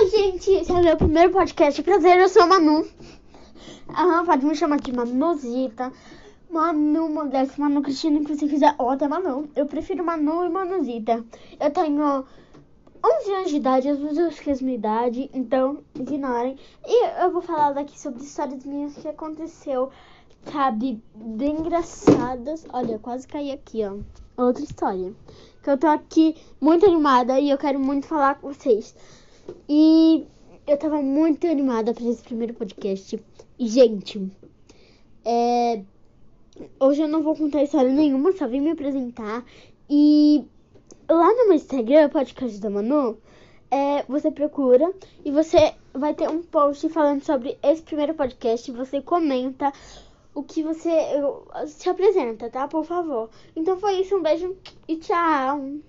Oi, gente! Esse é o meu primeiro podcast. Prazer, eu sou a Manu. Aham, pode me chamar de Manuzita. Manu Modesto, Manu Cristina, que você quiser. Ou até Manu. Eu prefiro Manu e Manuzita. Eu tenho 11 anos de idade, as pessoas que a mesma idade, então ignorem. E eu vou falar daqui sobre histórias minhas que aconteceu, sabe, bem engraçadas. Olha, eu quase caí aqui, ó. Outra história. Que eu tô aqui muito animada e eu quero muito falar com vocês. E eu tava muito animada para esse primeiro podcast. E, gente, é... hoje eu não vou contar história nenhuma, só vim me apresentar. E lá no meu Instagram, podcast da Manu, é, você procura e você vai ter um post falando sobre esse primeiro podcast. Você comenta o que você se apresenta, tá? Por favor. Então foi isso, um beijo e tchau.